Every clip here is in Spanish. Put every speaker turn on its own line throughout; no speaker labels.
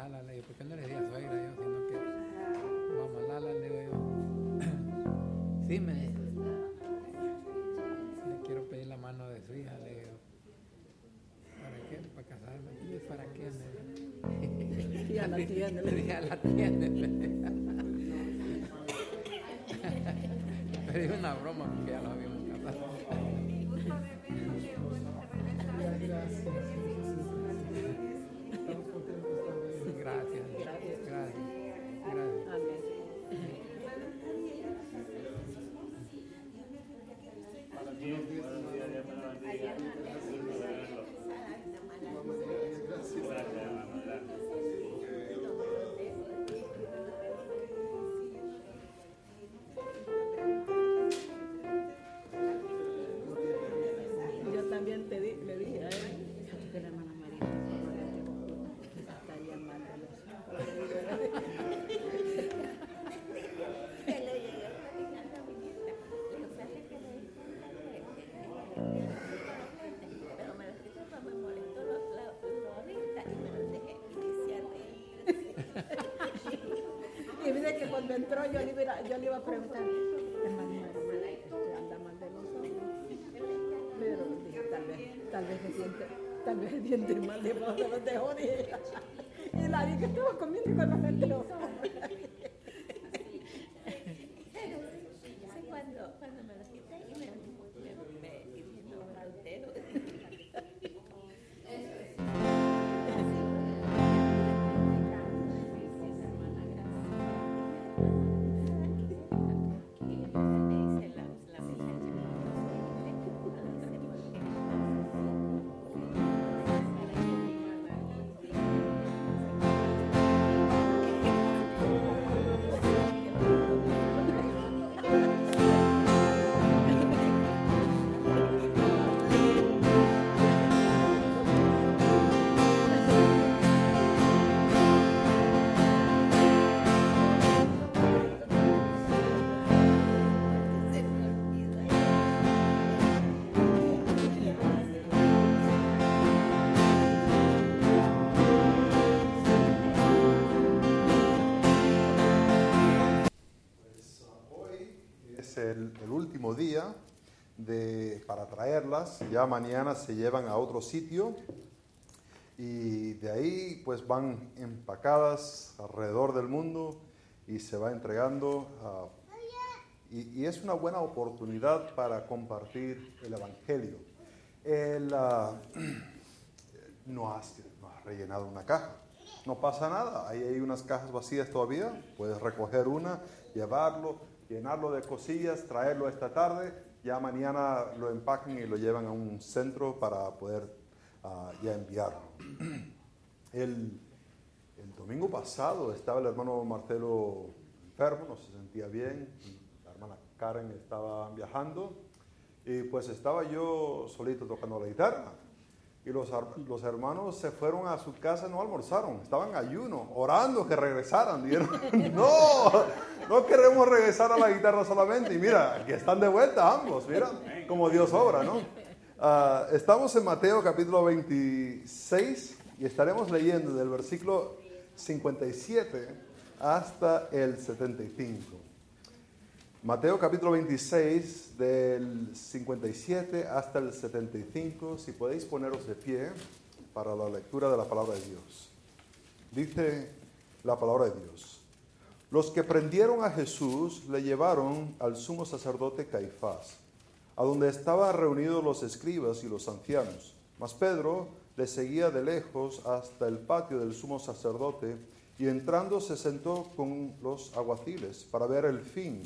Lala, le digo, ¿por qué no le decía suegra yo? Sino que mamá Lala, le digo yo. sí, me dice. Le quiero pedir la mano de su hija, le digo. ¿Para qué? Para casarme. ¿Y para qué?
Me ya la tiene.
Ya la tiene.
Cuando entró yo le iba, yo le iba a preguntar, hermana María, ¿usted anda mal de los ojos? Pero tal vez, tal vez se siente, tal vez se siente mal de los ojos, de dije. Y la vi que estaba comiendo con los anteojos.
El, el último día de, para traerlas. Ya mañana se llevan a otro sitio y de ahí pues van empacadas alrededor del mundo y se va entregando. a- y, y es una buena oportunidad para compartir el Evangelio. El, ah, no, has, no has rellenado una caja. No pasa nada, ahí hay unas cajas vacías todavía, puedes recoger una, llevarlo, llenarlo de cosillas, traerlo esta tarde, ya mañana lo empaquen y lo llevan a un centro para poder ah, ya enviarlo. El, el domingo pasado estaba el hermano Marcelo enfermo, no se sentía bien, la hermana Karen estaba viajando y pues estaba yo solito tocando la guitarra. Y los, los hermanos se fueron a su casa, no almorzaron, estaban ayuno, orando que regresaran. Dijeron, no, no queremos regresar a la guitarra solamente. Y mira, que están de vuelta ambos, mira, como Dios obra, ¿no? Ah, estamos en Mateo capítulo 26 y estaremos leyendo del versículo 57 hasta el 75. Mateo capítulo 26 del 57 hasta el 75, si podéis poneros de pie para la lectura de la palabra de Dios. Dice la palabra de Dios. Los que prendieron a Jesús le llevaron al sumo sacerdote Caifás, a donde estaban reunidos los escribas y los ancianos. Mas Pedro le seguía de lejos hasta el patio del sumo sacerdote y entrando se sentó con los aguaciles para ver el fin.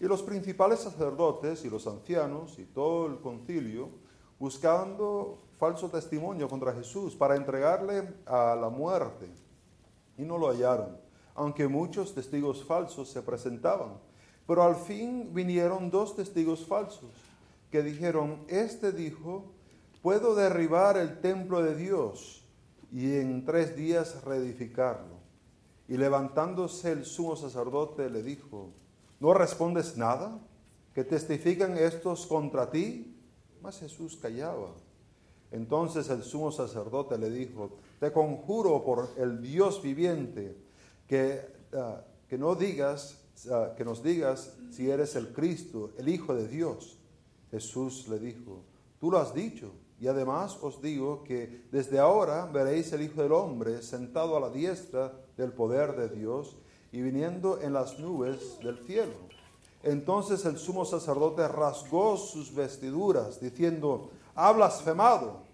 Y los principales sacerdotes y los ancianos y todo el concilio buscando falso testimonio contra Jesús para entregarle a la muerte. Y no lo hallaron, aunque muchos testigos falsos se presentaban. Pero al fin vinieron dos testigos falsos que dijeron, este dijo, puedo derribar el templo de Dios y en tres días reedificarlo. Y levantándose el sumo sacerdote le dijo, ¿no respondes nada? ¿Que testifican estos contra ti? Mas Jesús callaba. Entonces el sumo sacerdote le dijo, te conjuro por el Dios viviente que, ah, que no digas, ah, que nos digas si eres el Cristo, el Hijo de Dios. Jesús le dijo, tú lo has dicho, y además os digo que desde ahora veréis el Hijo del Hombre sentado a la diestra del poder de Dios y viniendo en las nubes del cielo. Entonces el sumo sacerdote rasgó sus vestiduras, diciendo, ha blasfemado.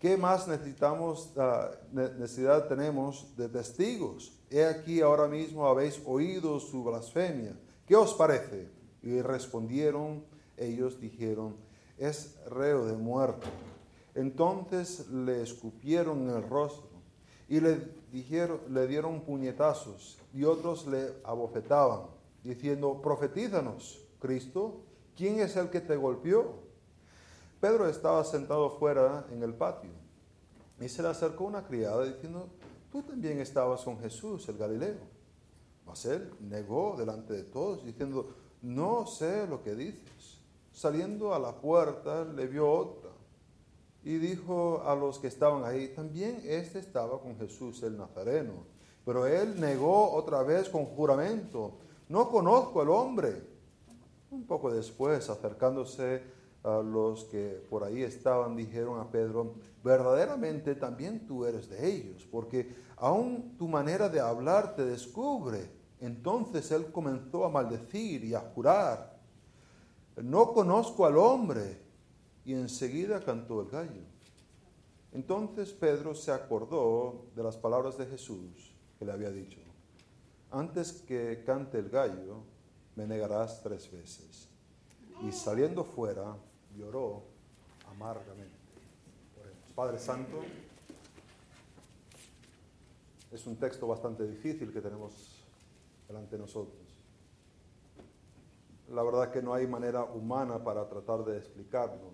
¿Qué más necesitamos, ah, necesidad tenemos de testigos? He aquí ahora mismo habéis oído su blasfemia. ¿Qué os parece? Y respondieron, ellos dijeron, es reo de muerte. Entonces le escupieron en el rostro y le, dijeron, le dieron puñetazos y otros le abofetaban, diciendo, profetízanos, Cristo, ¿quién es el que te golpeó? Pedro estaba sentado fuera en el patio y se le acercó una criada diciendo, tú también estabas con Jesús, el Galileo. Mas él negó delante de todos, diciendo, no sé lo que dices. Saliendo a la puerta le vio otra y dijo a los que estaban ahí, también este estaba con Jesús el Nazareno. Pero él negó otra vez con juramento, no conozco al hombre. Un poco después, acercándose a los que por ahí estaban, dijeron a Pedro, verdaderamente también tú eres de ellos, porque aún tu manera de hablar te descubre. Entonces él comenzó a maldecir y a jurar, no conozco al hombre y enseguida cantó el gallo. Entonces Pedro se acordó de las palabras de Jesús que le había dicho, antes que cante el gallo, me negarás tres veces. Y saliendo fuera, lloró amargamente. Padre Santo, es un texto bastante difícil que tenemos delante de nosotros la verdad que no hay manera humana para tratar de explicarlo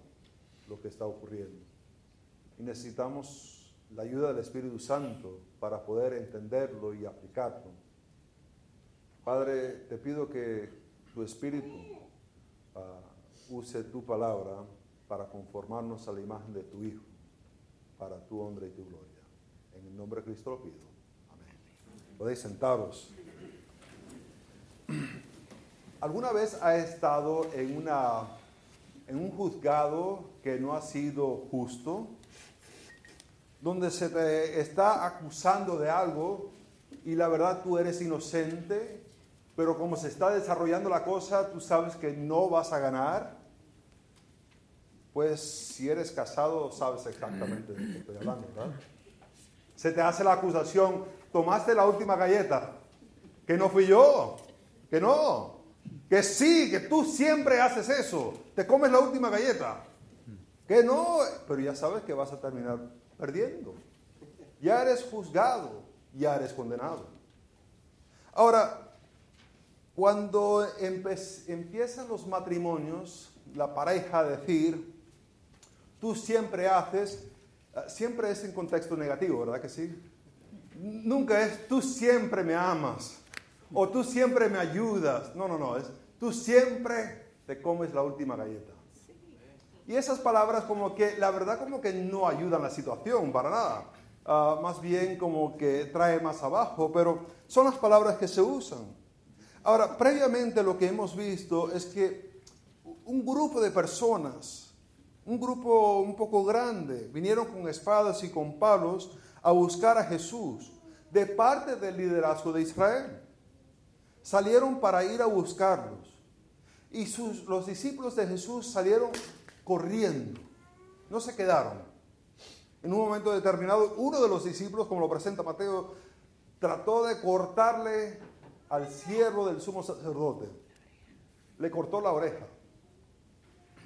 lo que está ocurriendo. Y necesitamos la ayuda del Espíritu Santo para poder entenderlo y aplicarlo. Padre, te pido que tu Espíritu ah, use tu palabra para conformarnos a la imagen de tu Hijo, para tu honra y tu gloria. En el nombre de Cristo lo pido. Amén. Podéis sentaros. ¿Alguna vez ha estado en una en un juzgado que no ha sido justo, donde se te está acusando de algo y la verdad tú eres inocente, pero como se está desarrollando la cosa, tú sabes que no vas a ganar. Pues si eres casado, sabes exactamente de qué estoy hablando, ¿verdad? Se te hace la acusación, tomaste la última galleta, que no fui yo, que no, que sí, que tú siempre haces eso, te comes la última galleta, que no, pero ya sabes que vas a terminar perdiendo. Ya eres juzgado, ya eres condenado. Ahora, cuando empiezan los matrimonios, la pareja a decir, tú siempre haces, siempre es en contexto negativo, ¿verdad que sí? Nunca es, tú siempre me amas, o tú siempre me ayudas. No, no, no, es, tú siempre te comes la última galleta. Y esas palabras como que, la verdad como que no ayudan la situación para nada. Ah, más bien como que trae más abajo, pero son las palabras que se usan. Ahora, previamente lo que hemos visto es que un grupo de personas, un grupo un poco grande, vinieron con espadas y con palos a buscar a Jesús de parte del liderazgo de Israel. Salieron para ir a buscarlos. Y sus, los discípulos de Jesús salieron corriendo, no se quedaron. En un momento determinado, uno de los discípulos, como lo presenta Mateo, trató de cortarle al siervo del sumo sacerdote. Le cortó la oreja.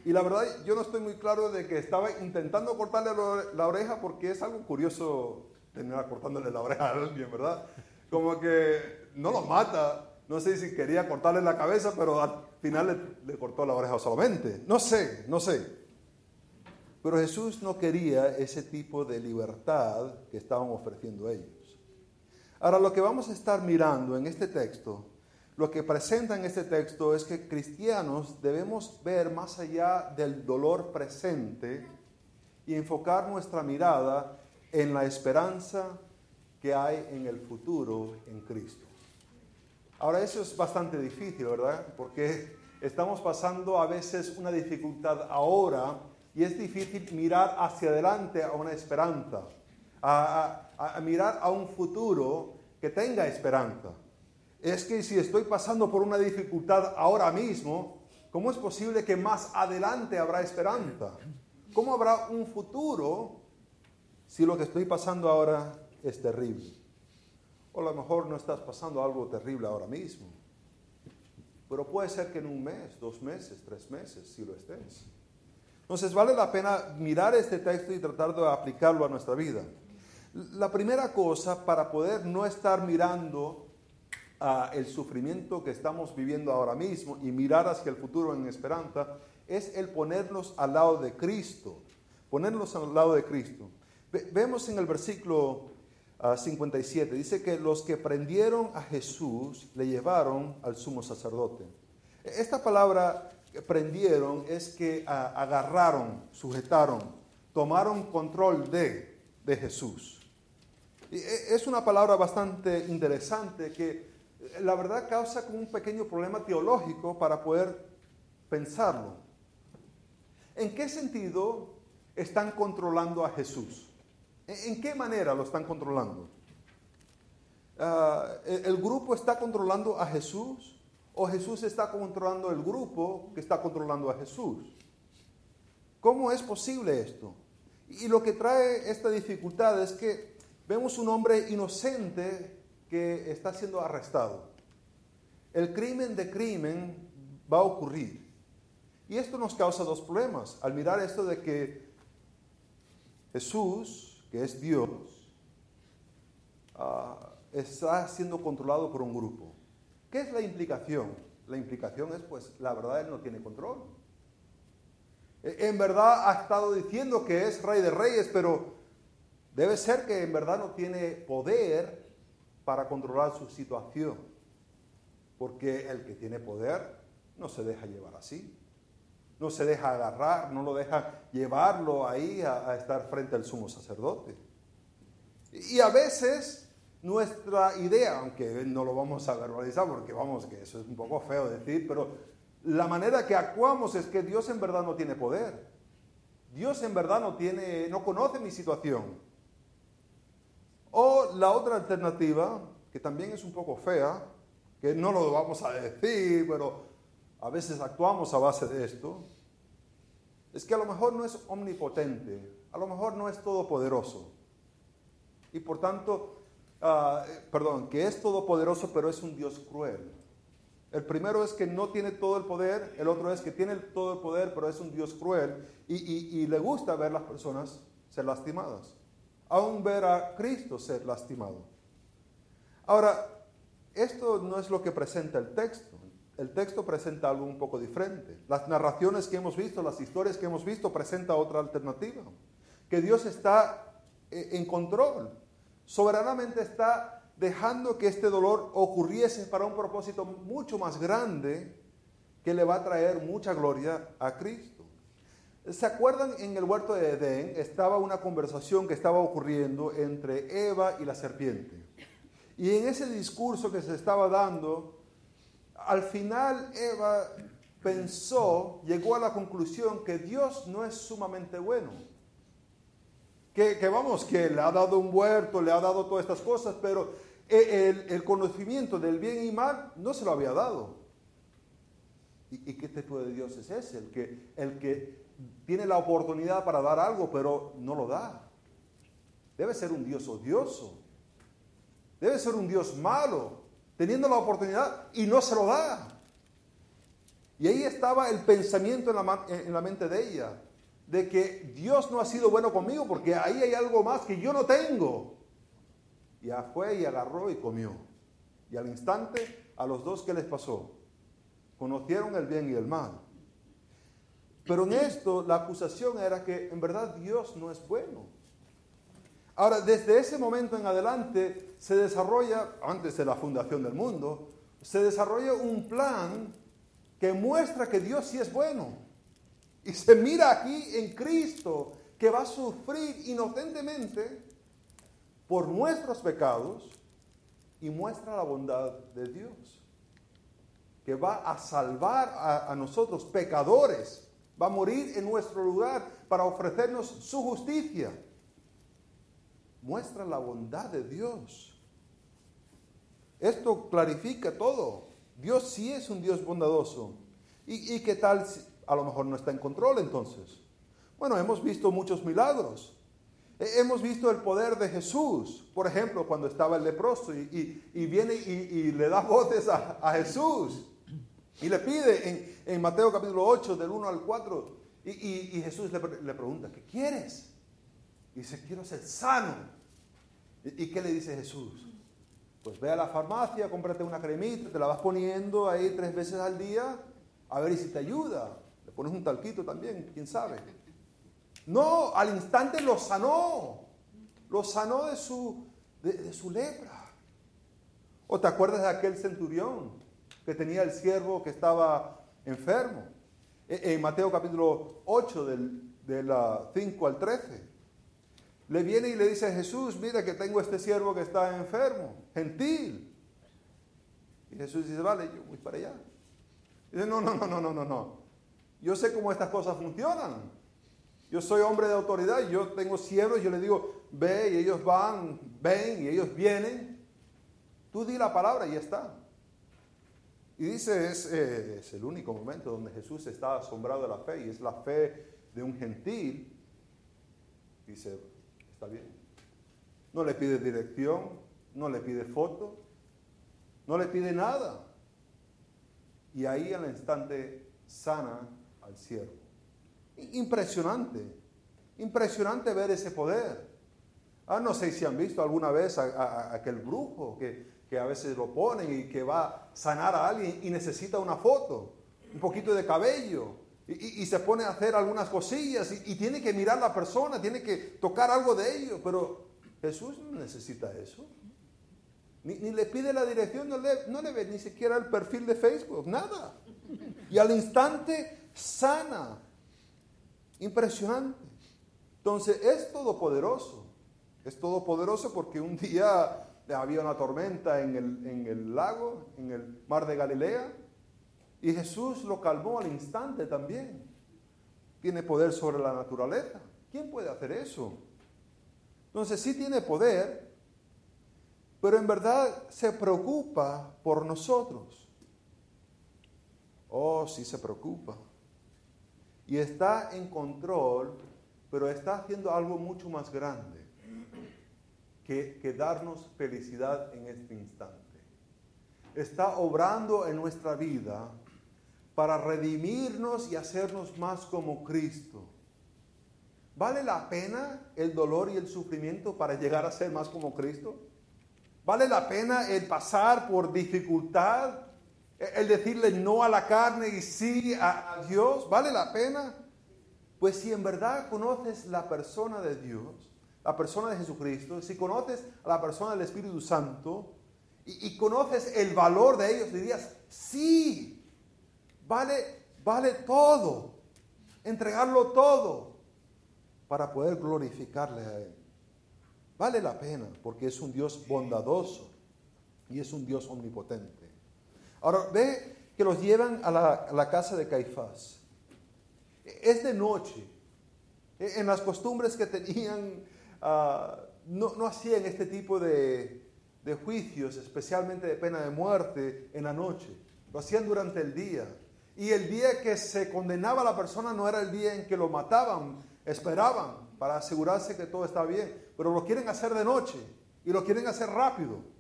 Y la verdad, yo no estoy muy claro de que estaba intentando cortarle la oreja porque es algo curioso terminar cortándole la oreja a alguien, ¿verdad? Como que no lo mata. No sé si quería cortarle la cabeza, pero final le, cortó la oreja solamente. No sé, no sé. Pero Jesús no quería ese tipo de libertad que estaban ofreciendo ellos. Ahora, lo que vamos a estar mirando en este texto, lo que presenta en este texto es que cristianos debemos ver más allá del dolor presente y enfocar nuestra mirada en la esperanza que hay en el futuro en Cristo. Ahora, eso es bastante difícil, ¿verdad? Porque estamos pasando a veces una dificultad ahora y es difícil mirar hacia adelante a una esperanza, a, mirar a un futuro que tenga esperanza. Es que si estoy pasando por una dificultad ahora mismo, ¿cómo es posible que más adelante habrá esperanza? ¿Cómo habrá un futuro si lo que estoy pasando ahora es terrible? O a lo mejor no estás pasando algo terrible ahora mismo, pero puede ser que en un mes, dos meses, tres meses, si lo estés. Entonces vale la pena mirar este texto y tratar de aplicarlo a nuestra vida. La primera cosa para poder no estar mirando a el sufrimiento que estamos viviendo ahora mismo y mirar hacia el futuro en esperanza es el ponernos al lado de Cristo, ponernos al lado de Cristo. Vemos en el versículo 57, ah, dice que los que prendieron a Jesús le llevaron al sumo sacerdote. Esta palabra prendieron es que agarraron, sujetaron, tomaron control de, de Jesús. E, es una palabra bastante interesante que eh, la verdad causa como un pequeño problema teológico para poder pensarlo. ¿En qué sentido están controlando a Jesús? ¿En qué manera lo están controlando? Ah, ¿El grupo está controlando a Jesús o Jesús está controlando el grupo que está controlando a Jesús? ¿Cómo es posible esto? Y lo que trae esta dificultad es que vemos un hombre inocente que está siendo arrestado. El crimen de crimen va a ocurrir. Y esto nos causa dos problemas. Al mirar esto de que Jesús, que es Dios, ah, está siendo controlado por un grupo. ¿Qué es la implicación? La implicación es, pues, la verdad, Él no tiene control. E, en verdad ha estado diciendo que es rey de reyes, pero debe ser que en verdad no tiene poder para controlar su situación. Porque el que tiene poder no se deja llevar así no se deja agarrar, no lo deja llevarlo ahí a, estar frente al sumo sacerdote. Y a veces nuestra idea, aunque no lo vamos a verbalizar porque vamos, que eso es un poco feo decir, pero la manera que actuamos es que Dios en verdad no tiene poder. Dios en verdad no tiene, no conoce mi situación. O la otra alternativa, que también es un poco fea, que no lo vamos a decir, pero a veces actuamos a base de esto, es que a lo mejor no es omnipotente, a lo mejor no es todopoderoso. Y por tanto, ah, perdón, que es todopoderoso pero es un Dios cruel. El primero es que no tiene todo el poder, el otro es que tiene todo el poder pero es un Dios cruel y, y le gusta ver las personas ser lastimadas, aún ver a Cristo ser lastimado. Ahora, esto no es lo que presenta el texto el texto presenta algo un poco diferente. Las narraciones que hemos visto, las historias que hemos visto, presenta otra alternativa. Que Dios está eh, en control. Soberanamente está dejando que este dolor ocurriese para un propósito mucho más grande que le va a traer mucha gloria a Cristo. ¿Se acuerdan en el huerto de Edén estaba una conversación que estaba ocurriendo entre Eva y la serpiente? Y en ese discurso que se estaba dando, al final Eva pensó, llegó a la conclusión que Dios no es sumamente bueno. Que, vamos, que le ha dado un huerto, le ha dado todas estas cosas, pero el, conocimiento del bien y mal no se lo había dado. ¿Y, qué tipo de Dios es ese? El que, el que tiene la oportunidad para dar algo, pero no lo da. Debe ser un Dios odioso. Debe ser un Dios malo teniendo la oportunidad y no se lo da. Y ahí estaba el pensamiento en la, en la, mente de ella, de que Dios no ha sido bueno conmigo porque ahí hay algo más que yo no tengo. Ya fue y agarró y comió. Y al instante, a los dos, ¿qué les pasó? Conocieron el bien y el mal. Pero en esto la acusación era que en verdad Dios no es bueno. Ahora, desde ese momento en adelante se desarrolla, antes de la fundación del mundo, se desarrolla un plan que muestra que Dios sí es bueno. Y se mira aquí en Cristo que va a sufrir inocentemente por nuestros pecados y muestra la bondad de Dios, que va a salvar a, nosotros pecadores, va a morir en nuestro lugar para ofrecernos su justicia. Muestra la bondad de Dios. Esto clarifica todo. Dios sí es un Dios bondadoso. ¿Y, y qué tal? si a lo mejor no está en control entonces. Bueno, hemos visto muchos milagros. Eh, Hemos visto el poder de Jesús, por ejemplo, cuando estaba el leproso y, y- y viene y, le da voces a, a Jesús y le pide en, en Mateo capítulo 8, del 1 al 4, y, Jesús le, le pregunta, ¿qué quieres? Y dice, quiero ser sano. ¿Y, qué le dice Jesús? Pues ve a la farmacia, cómprate una cremita, te la vas poniendo ahí tres veces al día, a ver si te ayuda. Le pones un talquito también, quién sabe. No, al instante lo sanó. Lo sanó de su, de, su lepra. ¿O te acuerdas de aquel centurión que tenía el siervo que estaba enfermo? E- En Mateo capítulo 8, del, de la 5 al 13. Le viene y le dice a Jesús, mira que tengo este siervo que está enfermo, gentil. Y Jesús dice, vale, yo voy para allá. Dice, no, no, no, no, no, no, no. Yo sé cómo estas cosas funcionan. Yo soy hombre de autoridad y yo tengo siervos, yo les digo, ve y ellos van, ven y ellos vienen. Tú di la palabra y ya está. Y dice, es, eh, es el único momento donde Jesús está asombrado de la fe y es la fe de un gentil. Dice, está bien. No le pide dirección, no le pide foto, no le pide nada. Y ahí al instante sana al siervo. Impresionante, impresionante ver ese poder. Ah, no sé si han visto alguna vez a, a- aquel brujo que, que a veces lo ponen y que va a sanar a alguien y necesita una foto, un poquito de cabello, y, se pone a hacer algunas cosillas y, tiene que mirar la persona, tiene que tocar algo de ello, pero Jesús no necesita eso. Ni, ni le pide la dirección, no le, no le ve ni siquiera el perfil de Facebook, nada. Y al instante sana. Impresionante. Entonces es todopoderoso. Es todopoderoso porque un día había una tormenta en el, en el lago, en el mar de Galilea, y Jesús lo calmó al instante también. Tiene poder sobre la naturaleza. ¿Quién puede hacer eso? Entonces sí tiene poder, pero en verdad se preocupa por nosotros. Oh, sí se preocupa. Y está en control, pero está haciendo algo mucho más grande que, que darnos felicidad en este instante. Está obrando en nuestra vida para redimirnos y hacernos más como Cristo. ¿Vale la pena el dolor y el sufrimiento para llegar a ser más como Cristo? ¿Vale la pena el pasar por dificultad? El decirle no a la carne y sí a, a Dios. ¿Vale la pena? Pues si en verdad conoces la persona de Dios, la persona de Jesucristo, si conoces a la persona del Espíritu Santo y, y conoces el valor de ellos, dirías, sí, vale, vale todo, entregarlo todo para poder glorificarle a Él. Vale la pena porque es un Dios bondadoso y es un Dios omnipotente. Ahora ve que los llevan a la, casa de Caifás. Es de noche. En las costumbres que tenían, ah, no, no hacían este tipo de, de juicios, especialmente de pena de muerte, en la noche. Lo hacían durante el día. Y el día que se condenaba a la persona no era el día en que lo mataban, esperaban para asegurarse que todo está bien. Pero lo quieren hacer de noche y lo quieren hacer rápido.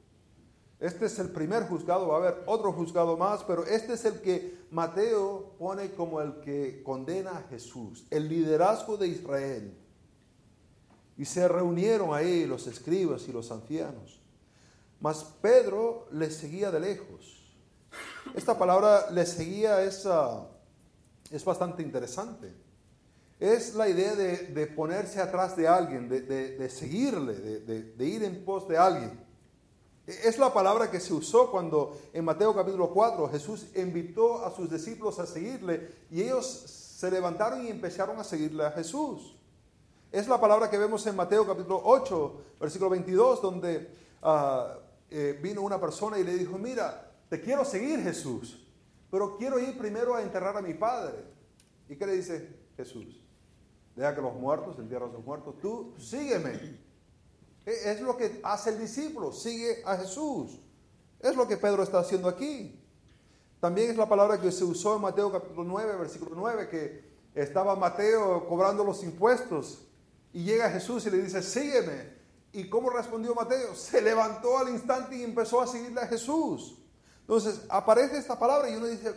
Este es el primer juzgado, va a haber otro juzgado más, pero este es el que Mateo pone como el que condena a Jesús, el liderazgo de Israel. Y se reunieron ahí los escribas y los ancianos. Mas Pedro les seguía de lejos. Esta palabra le seguía es, es bastante interesante. Es la idea de, de ponerse atrás de alguien, de, de- seguirle, de ir en pos de alguien. Es la palabra que se usó cuando en Mateo capítulo 4 Jesús invitó a sus discípulos a seguirle y ellos se levantaron y empezaron a seguirle a Jesús. Es la palabra que vemos en Mateo capítulo 8, versículo 22, donde ah, eh, vino una persona y le dijo, mira, te quiero seguir Jesús, pero quiero ir primero a enterrar a mi padre. ¿Y qué le dice Jesús? Deja que los muertos entierren a sus muertos, tú sígueme. E, Es lo que hace el discípulo, sigue a Jesús. Es lo que Pedro está haciendo aquí. También es la palabra que se usó en Mateo capítulo 9, versículo 9, que estaba Mateo cobrando los impuestos y llega Jesús y le dice, sígueme. ¿Y cómo respondió Mateo? Se levantó al instante y empezó a seguirle a Jesús. Entonces aparece esta palabra y uno dice,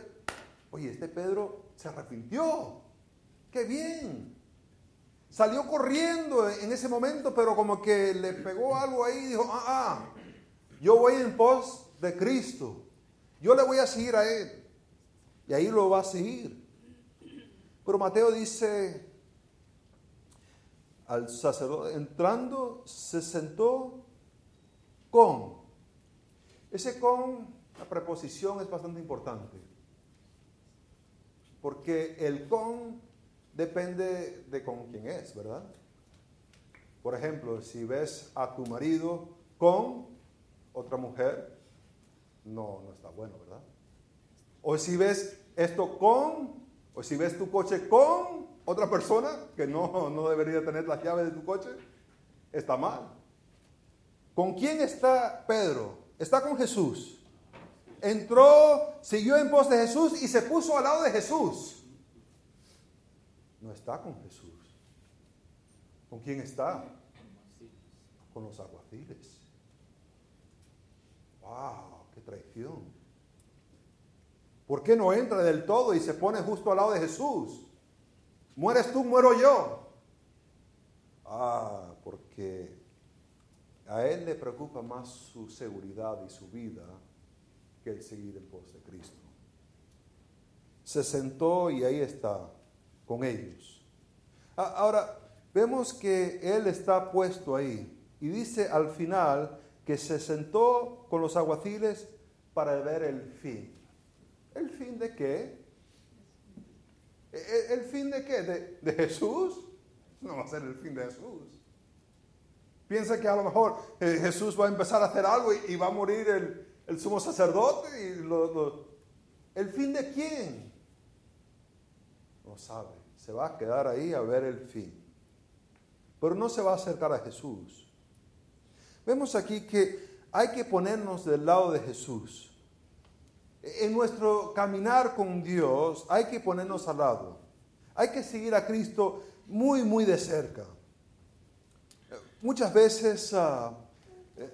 oye, este Pedro se arrepintió. Qué bien. Salió corriendo en ese momento, pero como que le pegó algo ahí y dijo, ah, ah, yo voy en pos de Cristo. Yo le voy a seguir a Él. Y ahí lo va a seguir. Pero Mateo dice, al sacerdote, entrando, se sentó con. Ese con, la preposición es bastante importante. Porque el con depende de con quién es, ¿verdad? Por ejemplo, si ves a tu marido con otra mujer, no, no está bueno, ¿verdad? O si ves esto con, o si ves tu coche con otra persona que no, no debería tener las llaves de tu coche, está mal. ¿Con quién está Pedro? Está con Jesús. Entró, siguió en pos de Jesús y se puso al lado de Jesús. No está con Jesús. ¿Con quién está? Con los aguaciles. ¡Wow! ¡Qué traición! ¿Por qué no entra del todo y se pone justo al lado de Jesús? Mueres tú, muero yo. Ah, porque a él le preocupa más su seguridad y su vida seguir en pos de Cristo. Se sentó y ahí está, con ellos. Ah, Ahora, vemos que él está puesto ahí y dice al final que se sentó con los aguaciles para ver el fin. ¿El fin de qué? ¿El, el fin de qué? ¿De, de Jesús? No va a ser el fin de Jesús. Piensa que a lo mejor eh, Jesús va a empezar a hacer algo y, y va a morir el, el sumo sacerdote. Y ¿El fin de quién? No sabe. Se va a quedar ahí a ver el fin. Pero no se va a acercar a Jesús. Vemos aquí que hay que ponernos del lado de Jesús. En nuestro caminar con Dios hay que ponernos al lado. Hay que seguir a Cristo muy, muy de cerca. Muchas veces ah, eh,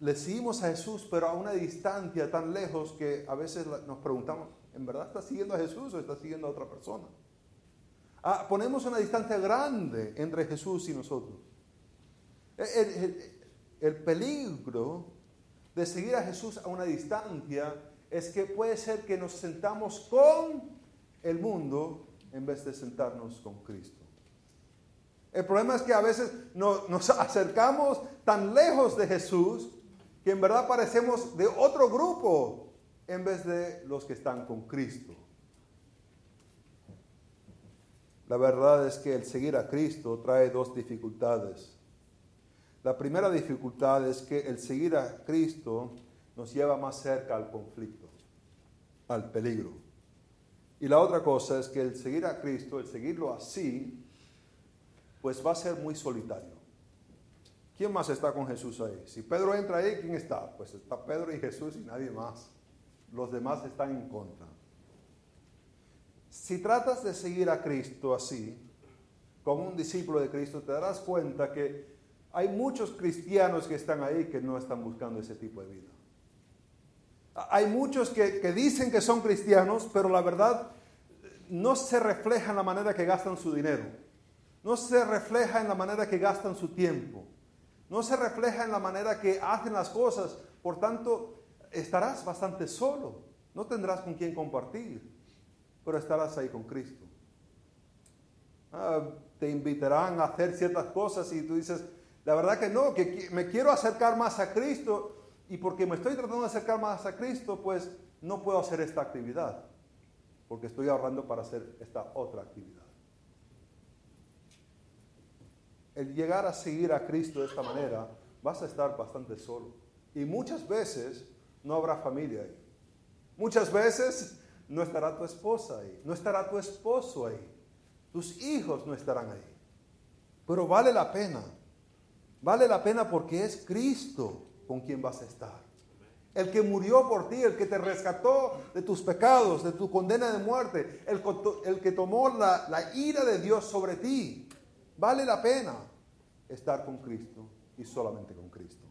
le seguimos a Jesús, pero a una distancia tan lejos que a veces nos preguntamos, ¿en verdad está siguiendo a Jesús o está siguiendo a otra persona? Ah, ponemos una distancia grande entre Jesús y nosotros. El, el- el peligro de seguir a Jesús a una distancia es que puede ser que nos sentamos con el mundo en vez de sentarnos con Cristo. El problema es que a veces no- nos acercamos tan lejos de Jesús que en verdad parecemos de otro grupo en vez de los que están con Cristo. La verdad es que el seguir a Cristo trae dos dificultades. La primera dificultad es que el seguir a Cristo nos lleva más cerca al conflicto, al peligro. Y la otra cosa es que el seguir a Cristo, el seguirlo así, pues va a ser muy solitario. ¿Quién más está con Jesús ahí? Si Pedro entra ahí, ¿quién está? Pues está Pedro y Jesús y nadie más. Los demás están en contra. Si tratas de seguir a Cristo así, como un discípulo de Cristo, te darás cuenta que hay muchos cristianos que están ahí que no están buscando ese tipo de vida. Hay muchos que, dicen que son cristianos, pero la verdad no se refleja en la manera que gastan su dinero. No se refleja en la manera que gastan su tiempo. No se refleja en la manera que hacen las cosas. Por tanto, estarás bastante solo. No tendrás con quién compartir, pero estarás ahí con Cristo. Ah, te invitarán a hacer ciertas cosas y tú dices, la verdad que no, que me quiero acercar más a Cristo y porque me estoy tratando de acercar más a Cristo, pues no puedo hacer esta actividad, porque estoy ahorrando para hacer esta otra actividad. El llegar a seguir a Cristo de esta manera, vas a estar bastante solo. Y muchas veces no habrá familia ahí. Muchas veces no estará tu esposa ahí, no estará tu esposo ahí, tus hijos no estarán ahí. Pero vale la pena, vale la pena porque es Cristo con quien vas a estar. El que murió por ti, el que te rescató de tus pecados, de tu condena de muerte, el, que tomó la ira de Dios sobre ti. Vale la pena estar con Cristo y solamente con Cristo.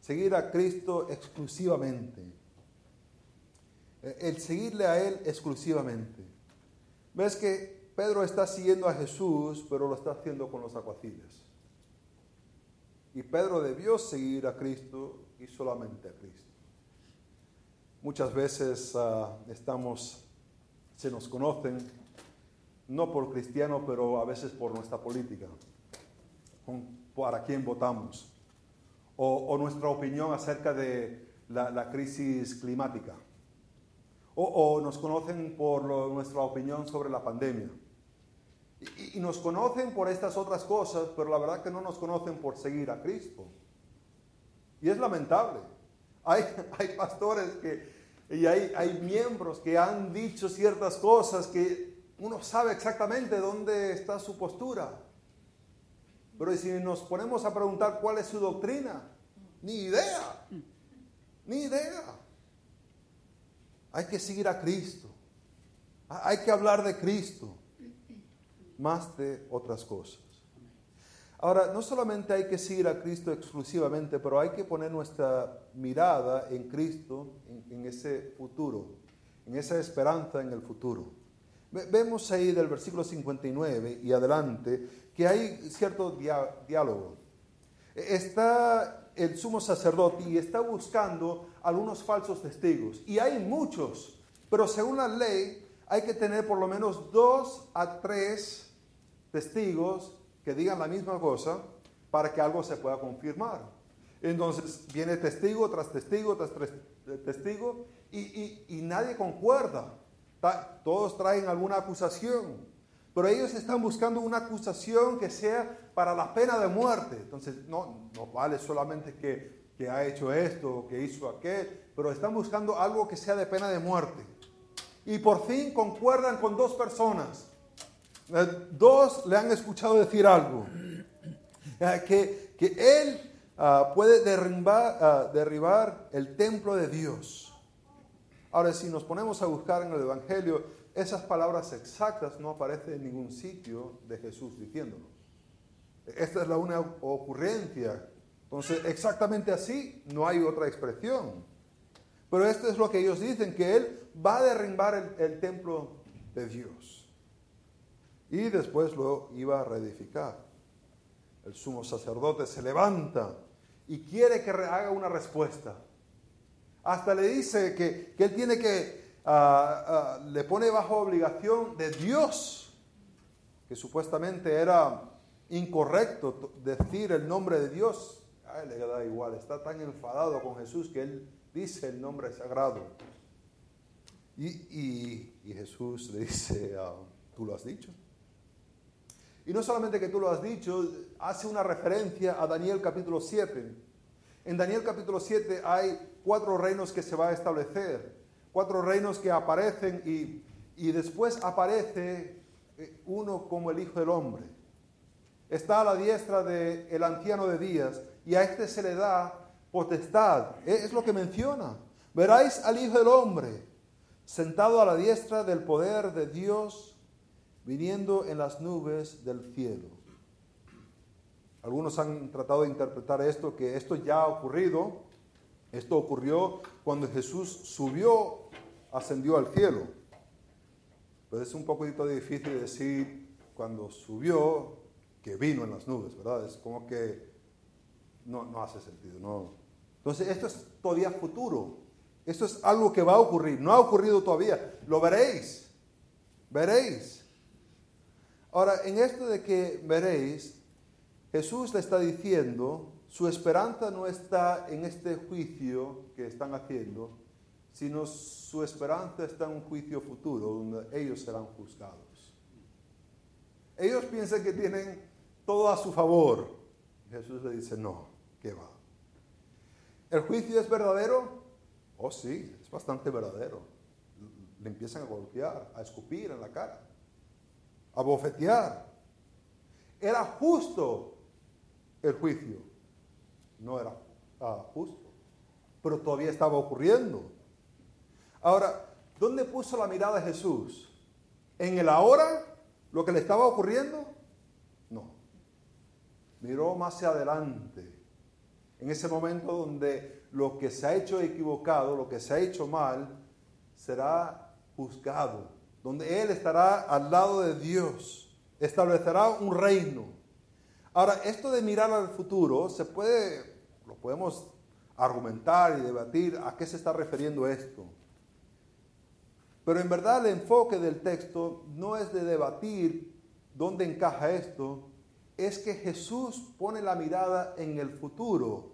Seguir a Cristo exclusivamente. El seguirle a Él exclusivamente. Ves que Pedro está siguiendo a Jesús, pero lo está haciendo con los acuaciles. Y Pedro debió seguir a Cristo y solamente a Cristo. Muchas veces ah, estamos, se nos conocen, no por cristiano, pero a veces por nuestra política, para quién votamos, o, nuestra opinión acerca de la, crisis climática, o, nos conocen por nuestra opinión sobre la pandemia. Y, nos conocen por estas otras cosas, pero la verdad que no nos conocen por seguir a Cristo. Y es lamentable. Hay, pastores que, y hay, hay miembros que han dicho ciertas cosas que uno sabe exactamente dónde está su postura. Pero si nos ponemos a preguntar cuál es su doctrina, ni idea, ni idea. Hay que seguir a Cristo. Hay que hablar de Cristo más de otras cosas. Ahora, no solamente hay que seguir a Cristo exclusivamente, pero hay que poner nuestra mirada en Cristo, en, ese futuro, en esa esperanza en el futuro. Vemos ahí del versículo 59 y adelante que hay cierto diálogo. Está el sumo sacerdote y está buscando algunos falsos testigos. Y hay muchos, pero según la ley hay que tener por lo menos dos a tres testigos que digan la misma cosa para que algo se pueda confirmar. Entonces viene testigo tras testigo tras testigo y, y, nadie concuerda. Todos traen alguna acusación, pero ellos están buscando una acusación que sea para la pena de muerte. Entonces no, no vale solamente que, que ha hecho esto, que hizo aquel, pero están buscando algo que sea de pena de muerte. Y por fin concuerdan con dos personas eh, dos le han escuchado decir algo, eh, que, que él ah, puede ah, derribar el templo de Dios. Ahora, si nos ponemos a buscar en el Evangelio, esas palabras exactas no aparecen en ningún sitio de Jesús diciéndolo. Esta es la una ocurrencia. Entonces, exactamente así, no hay otra expresión. Pero esto es lo que ellos dicen, que Él va a derribar el, el templo de Dios y después lo iba a reedificar. El sumo sacerdote se levanta y quiere que haga una respuesta. Hasta le dice que, él tiene que, ah, ah, le pone bajo obligación de Dios, que supuestamente era incorrecto decir el nombre de Dios. Él le da igual, está tan enfadado con Jesús que él dice el nombre sagrado. Y, Jesús le dice, ah, tú lo has dicho. Y no solamente que tú lo has dicho, hace una referencia a Daniel capítulo 7. En Daniel capítulo 7 hay cuatro reinos que se va a establecer, cuatro reinos que aparecen y, y después aparece eh, uno como el Hijo del Hombre. Está a la diestra del el anciano de días y a este se le da potestad. Es lo que menciona. Veráis al Hijo del Hombre sentado a la diestra del poder de Dios viniendo en las nubes del cielo. Algunos han tratado de interpretar esto, que esto ya ha ocurrido, esto ocurrió cuando Jesús subió, ascendió al cielo. Pero es un poquito difícil decir cuando subió que vino en las nubes, ¿verdad? Es como que no, no hace sentido, ¿no? Entonces, esto es todavía futuro. Esto es algo que va a ocurrir. No ha ocurrido todavía. Lo veréis. Veréis. Ahora, en esto de que veréis, Jesús le está diciendo, su esperanza no está en este juicio que están haciendo, sino su esperanza está en un juicio futuro donde ellos serán juzgados. Ellos piensan que tienen todo a su favor. Jesús le dice, no, ¿qué va? ¿El juicio es verdadero? Oh, sí, es bastante verdadero. Le empiezan a golpear, a escupir en la cara, a bofetear. Era justo el juicio. No era ah, justo, pero todavía estaba ocurriendo. Ahora, ¿dónde puso la mirada Jesús? ¿En el ahora? ¿Lo que le estaba ocurriendo? No. Miró más hacia adelante. En ese momento donde lo que se ha hecho equivocado, lo que se ha hecho mal, será juzgado. Donde Él estará al lado de Dios. Establecerá un reino. Ahora, esto de mirar al futuro se puede, podemos argumentar y debatir a qué se está refiriendo esto. Pero en verdad el enfoque del texto no es de debatir dónde encaja esto, es que Jesús pone la mirada en el futuro.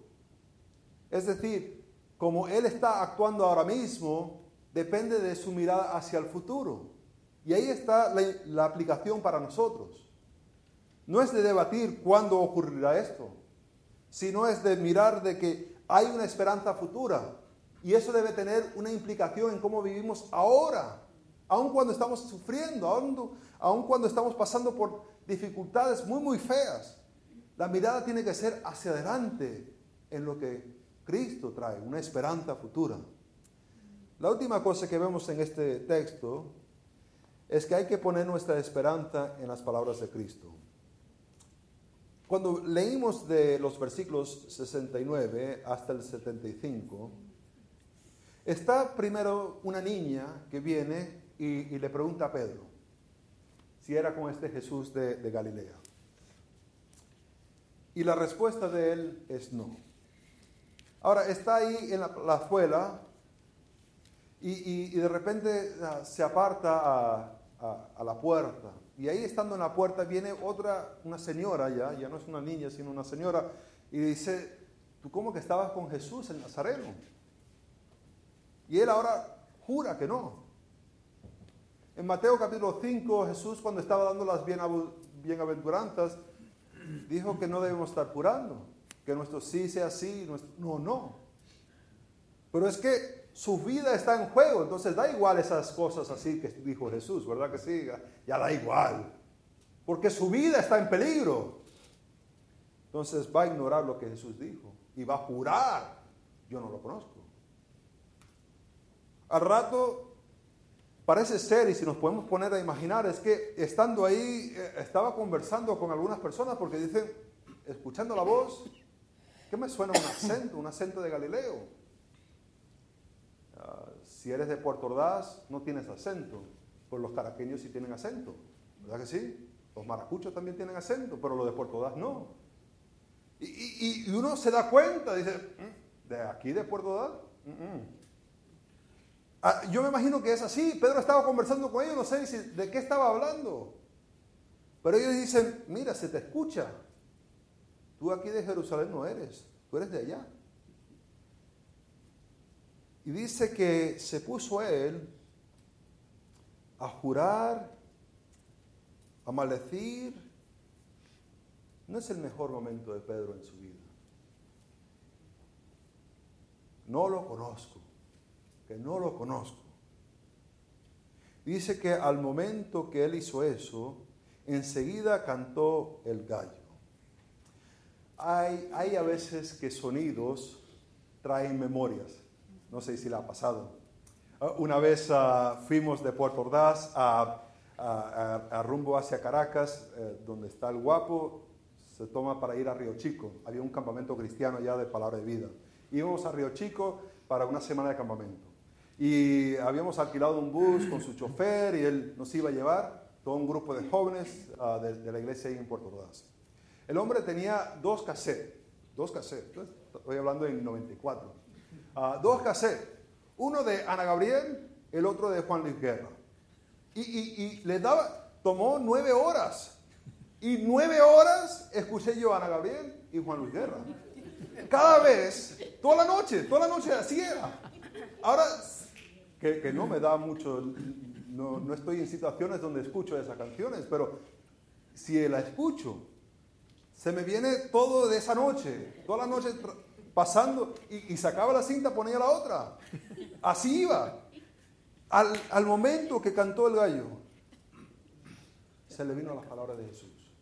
Es decir, como Él está actuando ahora mismo, depende de su mirada hacia el futuro. Y ahí está la, aplicación para nosotros. No es de debatir cuándo ocurrirá esto, sino es de mirar de que hay una esperanza futura y eso debe tener una implicación en cómo vivimos ahora, aun cuando estamos sufriendo, aun, cuando estamos pasando por dificultades muy, muy feas. La mirada tiene que ser hacia adelante en lo que Cristo trae, una esperanza futura. La última cosa que vemos en este texto es que hay que poner nuestra esperanza en las palabras de Cristo. Cuando leímos de los versículos 69 hasta el 75, Está primero una niña que viene y, le pregunta a Pedro si era con este Jesús de, Galilea. Y la respuesta de él es no. Ahora está ahí en la, escuela y, de repente ah, se aparta a, la puerta. Y ahí estando en la puerta viene otra, una señora ya, ya no es una niña, sino una señora, y dice, ¿tú cómo que estabas con Jesús en Nazareno? Y él ahora jura que no. En Mateo capítulo 5, Jesús cuando estaba dando las bienaventuranzas, dijo que no debemos estar jurando, que nuestro sí sea sí, nuestro... no, no. Pero es que su vida está en juego, entonces da igual esas cosas así que dijo Jesús, ¿verdad que sí? Ya da igual, porque su vida está en peligro. Entonces va a ignorar lo que Jesús dijo y va a jurar, yo no lo conozco. Al rato parece ser, y si nos podemos poner a imaginar, es que estando ahí eh, estaba conversando con algunas personas porque dicen, escuchando la voz, ¿qué me suena un acento? Un acento de Galileo. Si eres de Puerto Ordaz, no tienes acento, pues los caraqueños sí tienen acento, ¿verdad que sí? Los maracuchos también tienen acento, pero los de Puerto Ordaz no. Y, uno se da cuenta, dice, mm, ¿de aquí de Puerto Ordaz? Mm, mm". Ah, yo me imagino que es así. Pedro estaba conversando con ellos, no sé de qué estaba hablando. Pero ellos dicen, mira, se te escucha. Tú aquí de Jerusalén no eres, tú eres de allá. Y dice que se puso él a jurar, a maldecir. No es el mejor momento de Pedro en su vida. No lo conozco que no lo conozco. Dice que al momento que él hizo eso, enseguida cantó el gallo. Hay, hay a veces que sonidos traen memorias. No sé si le ha pasado. Ah, una vez ah, fuimos de Puerto Ordaz a, rumbo hacia Caracas, eh, donde está el guapo, se toma para ir a Río Chico. Había un campamento cristiano ya de palabra de vida. Íbamos a Río Chico para una semana de campamento. Y habíamos alquilado un bus con su chofer y él nos iba a llevar, todo un grupo de jóvenes ah, de, la iglesia ahí en Puerto Ordaz. El hombre tenía dos cassettes, dos cassettes, estoy hablando en 94, ah, dos cassettes, uno de Ana Gabriel, el otro de Juan Luis Guerra. Y, y, le daba, tomó nueve horas. Y nueve horas escuché yo a Ana Gabriel y Juan Luis Guerra. Cada vez, toda la noche, toda la noche así era. Ahora que, no me da mucho, no, estoy en situaciones donde escucho esas canciones, pero si la escucho, Se me viene todo de esa noche, toda la noche pasando y, sacaba la cinta, ponía la otra. Así iba. Al, al momento que cantó el gallo, se le vino las palabras de Jesús,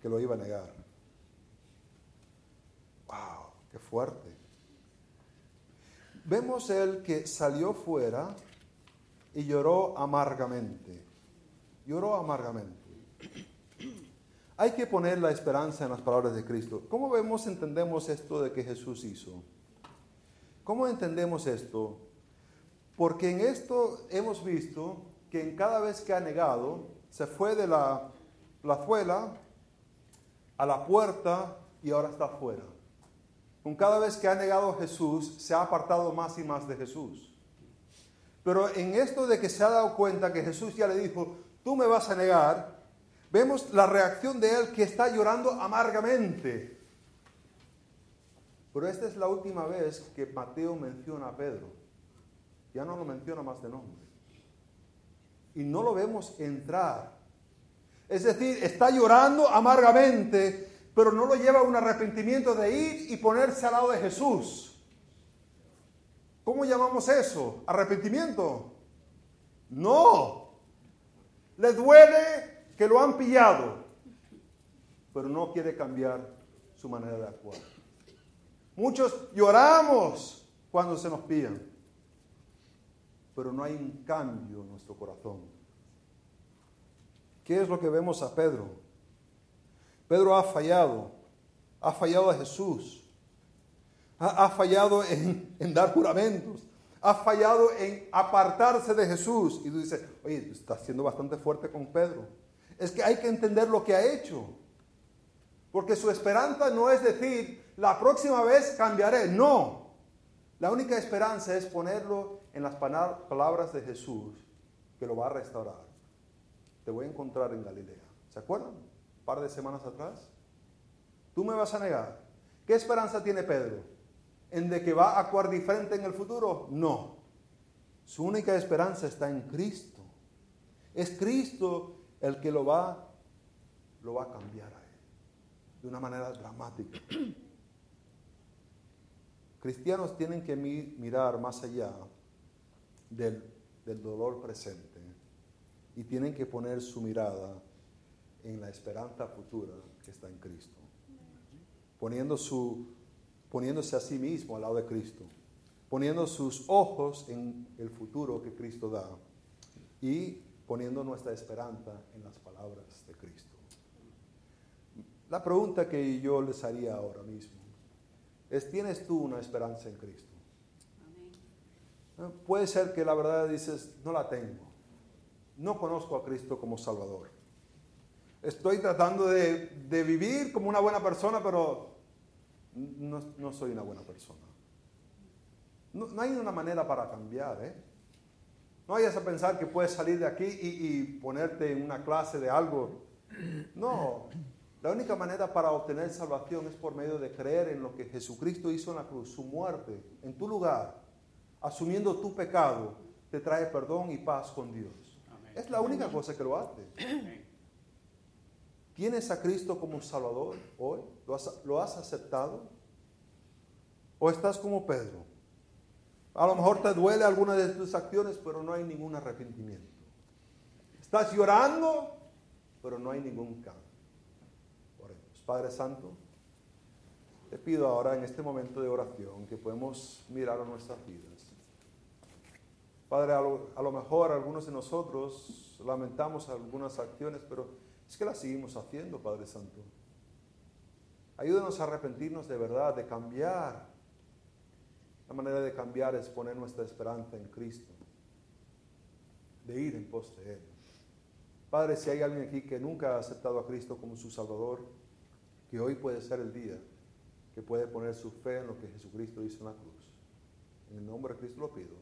que lo iba a negar. ¡Wow! ¡Qué fuerte! Vemos él que salió fuera y lloró amargamente. Lloró amargamente. Hay que poner la esperanza en las palabras de Cristo. ¿Cómo vemos, entendemos esto de que Jesús hizo? ¿Cómo entendemos esto? Porque en esto hemos visto que en cada vez que ha negado, se fue de la plazuela a la puerta y ahora está afuera. Con cada vez que ha negado a Jesús, se ha apartado más y más de Jesús. Pero en esto de que se ha dado cuenta que Jesús ya le dijo, tú me vas a negar, vemos la reacción de él que está llorando amargamente. Pero esta es la última vez que Mateo menciona a Pedro. Ya no lo menciona más de nombre. Y no lo vemos entrar. Es decir, está llorando amargamente, pero no lo lleva a un arrepentimiento de ir y ponerse al lado de Jesús. ¿Cómo llamamos eso? ¿Arrepentimiento? No. Le duele que lo han pillado, pero no quiere cambiar su manera de actuar. Muchos lloramos cuando se nos pillan, pero no hay un cambio en nuestro corazón. ¿Qué es lo que vemos a Pedro? Pedro ha fallado, ha fallado a Jesús, ha, fallado en, en, dar juramentos, ha fallado en apartarse de Jesús. Y tú dices, oye, estás siendo bastante fuerte con Pedro. Es que hay que entender lo que ha hecho. Porque su esperanza no es decir, la próxima vez cambiaré. No. La única esperanza es ponerlo en las palabras de Jesús, que lo va a restaurar. Te voy a encontrar en Galilea. ¿Se acuerdan? Un par de semanas atrás. Tú me vas a negar. ¿Qué esperanza tiene Pedro? ¿En de que va a actuar diferente en el futuro? No. Su única esperanza está en Cristo. Es Cristo el que lo va, lo va a cambiar a él de una manera dramática. Cristianos tienen que mi, mirar más allá del, del dolor presente y tienen que poner su mirada en la esperanza futura que está en Cristo, poniendo su, poniéndose a sí mismo al lado de Cristo, poniendo sus ojos en el futuro que Cristo da y poniendo nuestra esperanza en las palabras de Cristo. La pregunta que yo les haría ahora mismo es, ¿tienes tú una esperanza en Cristo? Amén. Puede ser que la verdad dices, no la tengo. No conozco a Cristo como Salvador. Estoy tratando de, de vivir como una buena persona, pero no, no soy una buena persona. No, no, hay una manera para cambiar, ¿eh? No vayas a pensar que puedes salir de aquí y, y ponerte en una clase de algo. No, la única manera para obtener salvación es por medio de creer en lo que Jesucristo hizo en la cruz, su muerte, en tu lugar, asumiendo tu pecado, te trae perdón y paz con Dios. Amén. Es la única cosa que lo hace. Amén. ¿Tienes a Cristo como Salvador hoy? ¿Lo has, ¿Lo has aceptado? ¿O estás como Pedro? A lo mejor te duele alguna de tus acciones, pero no hay ningún arrepentimiento. Estás llorando, pero no hay ningún cambio. Oremos. Padre Santo, te pido ahora en este momento de oración que podemos mirar a nuestras vidas. Padre, a lo, a lo mejor algunos de nosotros lamentamos algunas acciones, pero es que las seguimos haciendo, Padre Santo. Ayúdanos a arrepentirnos de verdad, de cambiar. La manera de cambiar es poner nuestra esperanza en Cristo, de ir en pos de Él. Padre, si hay alguien aquí que nunca ha aceptado a Cristo como su Salvador, que hoy puede ser el día que puede poner su fe en lo que Jesucristo hizo en la cruz. En el nombre de Cristo lo pido.